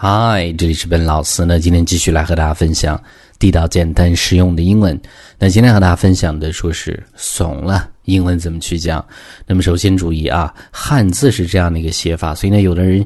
嗨，这里是本老师那。今天继续来和大家分享地道、简单、实用的英文。那今天和大家分享的说是怂了，英文怎么去讲？那么首先注意啊，汉字是这样的一个写法，所以呢，有的人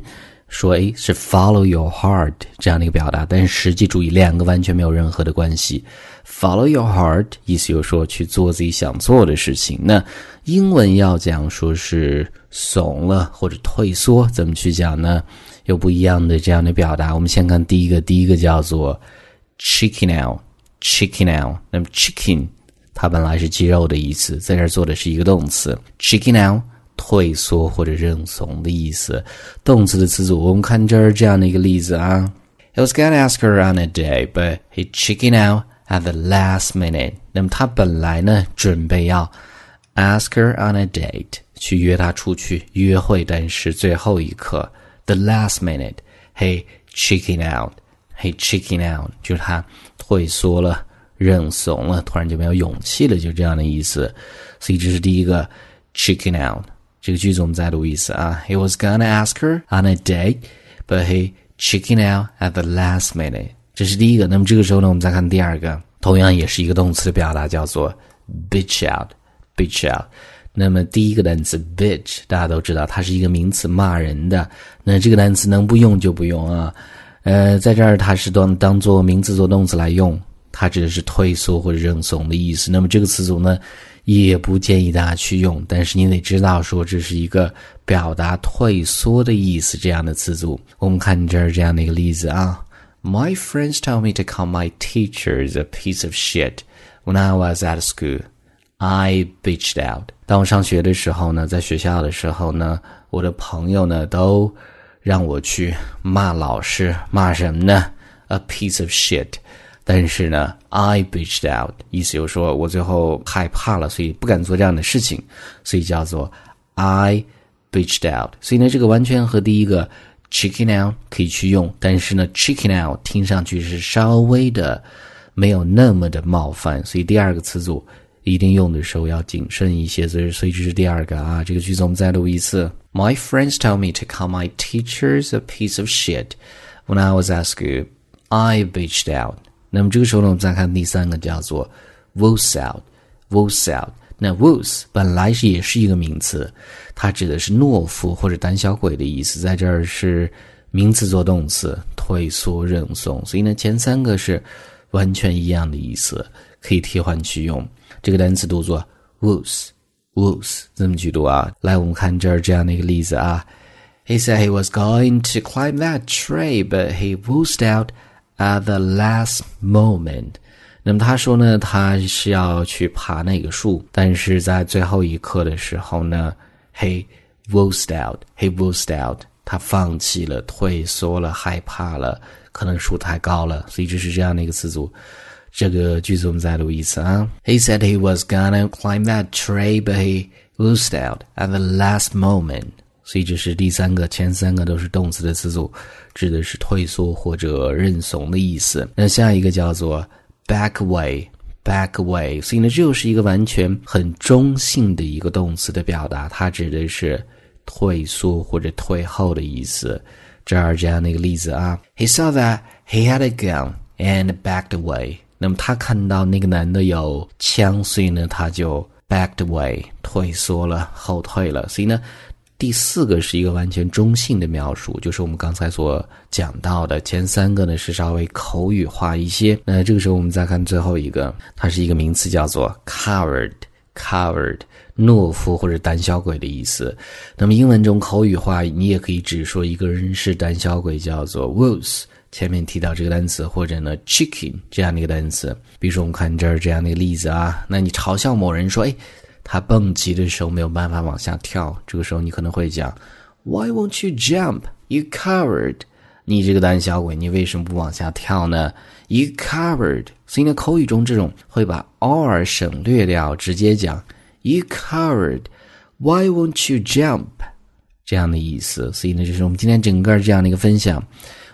说哎是 follow your heart 这样的一个表达，但是实际注意两个完全没有任何的关系。follow your heart 意思就是说去做自己想做的事情。那英文要讲说是怂了或者退缩，怎么去讲呢？有不一样的这样的表达。我们先看第一个，第一个叫做 chicken out，chicken out。那么 chicken 它本来是鸡肉的意思，在这儿做的是一个动词 chicken out，退缩或者认怂的意思。动词的词组，我们看这儿这样的一个例子啊。He was gonna ask her on a date, but he chicken out at the last minute。那么他本来呢准备要 ask her on a date，去约她出去约会，但是最后一刻。the last minute, he chicken out, he chicken out，就是他退缩了、认怂了，突然就没有勇气了，就这样的意思。所以这是第一个 chicken out。这个句子我们再读一次啊。He was gonna ask her on a date, but he chicken out at the last minute。这是第一个。那么这个时候呢，我们再看第二个，同样也是一个动词的表达，叫做 bitch out，bitch out。 那么第一个单词 bitch，大家都知道它是一个名词，骂人的。那这个单词能不用就不用啊。呃，在这儿它是当当做名词做动词来用，它指的是退缩或者认怂的意思。那么这个词组呢，也不建议大家去用。但是你得知道说这是一个表达退缩的意思这样的词组。我们看这儿这样的一个例子啊，My friends tell me to call my teachers a piece of shit when I was at school. I bitched out。当我上学的时候呢，在学校的时候呢，我的朋友呢都让我去骂老师，骂什么呢？A piece of shit。但是呢，I bitched out，意思就是说我最后害怕了，所以不敢做这样的事情，所以叫做 I bitched out。所以呢，这个完全和第一个 chicken out 可以去用，但是呢，chicken out 听上去是稍微的没有那么的冒犯，所以第二个词组。一定用的时候要谨慎一些，所以所以这是第二个啊。这个句子我们再读一次。My friends tell me to call my teachers a piece of shit when I was at school. I bitched out. 那么这个时候呢，我们再看第三个叫做 woos out，woos out。那 woos 本来是也是一个名词，它指的是懦夫或者胆小鬼的意思，在这儿是名词做动词，退缩认怂。所以呢，前三个是完全一样的意思，可以替换去用。这个单词读作 woos，woos，这么去读啊？来，我们看这儿这样的一个例子啊。He said he was going to climb that tree, but he woosed out at the last moment. 那么他说呢，他是要去爬那个树，但是在最后一刻的时候呢，he woosed out, he woosed out，他放弃了，退缩了，害怕了，可能树太高了，所以这是这样的一个词组。这个句子我们再读一次啊。He said he was gonna climb that tree, but he loosed out at the last moment. 所以这是第三个，前三个都是动词的词组，指的是退缩或者认怂的意思。那下一个叫做 back away，back away。所以呢，这又是一个完全很中性的一个动词的表达，它指的是退缩或者退后的意思。这儿这样的一个例子啊，He saw that he had a gun and backed away. 那么他看到那个男的有枪，所以呢，他就 backed away，退缩了，后退了。所以呢，第四个是一个完全中性的描述，就是我们刚才所讲到的。前三个呢是稍微口语化一些。那这个时候我们再看最后一个，它是一个名词，叫做 coward，coward，懦夫或者胆小鬼的意思。那么英文中口语化，你也可以指说一个人是胆小鬼，叫做 wuss。前面提到这个单词，或者呢，chicken 这样的一个单词，比如说我们看这儿这样的一个例子啊，那你嘲笑某人说，哎，他蹦极的时候没有办法往下跳，这个时候你可能会讲，Why won't you jump, you coward？你这个胆小鬼，你为什么不往下跳呢？You coward！所以呢，口语中这种会把 r 省略掉，直接讲 You coward！Why won't you jump？这样的意思。所以呢，就是我们今天整个这样的一个分享。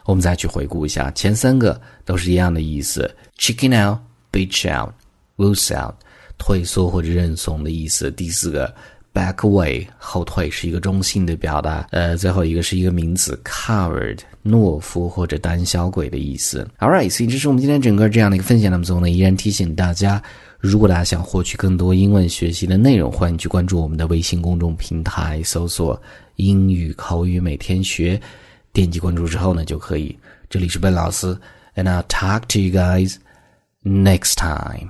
我们再去回顾一下，前三个都是一样的意思：chicken out、bitch out、lose out，退缩或者认怂的意思。第四个 back away 后退是一个中性的表达。呃，最后一个是一个名词 coward 懦夫或者胆小鬼的意思。All right，所以这是我们今天整个这样的一个分享。那么最后呢，依然提醒大家，如果大家想获取更多英文学习的内容，欢迎去关注我们的微信公众平台，搜索“英语口语每天学”，点击关注之后呢，就可以。这里是笨老师，and I'll talk to you guys next time.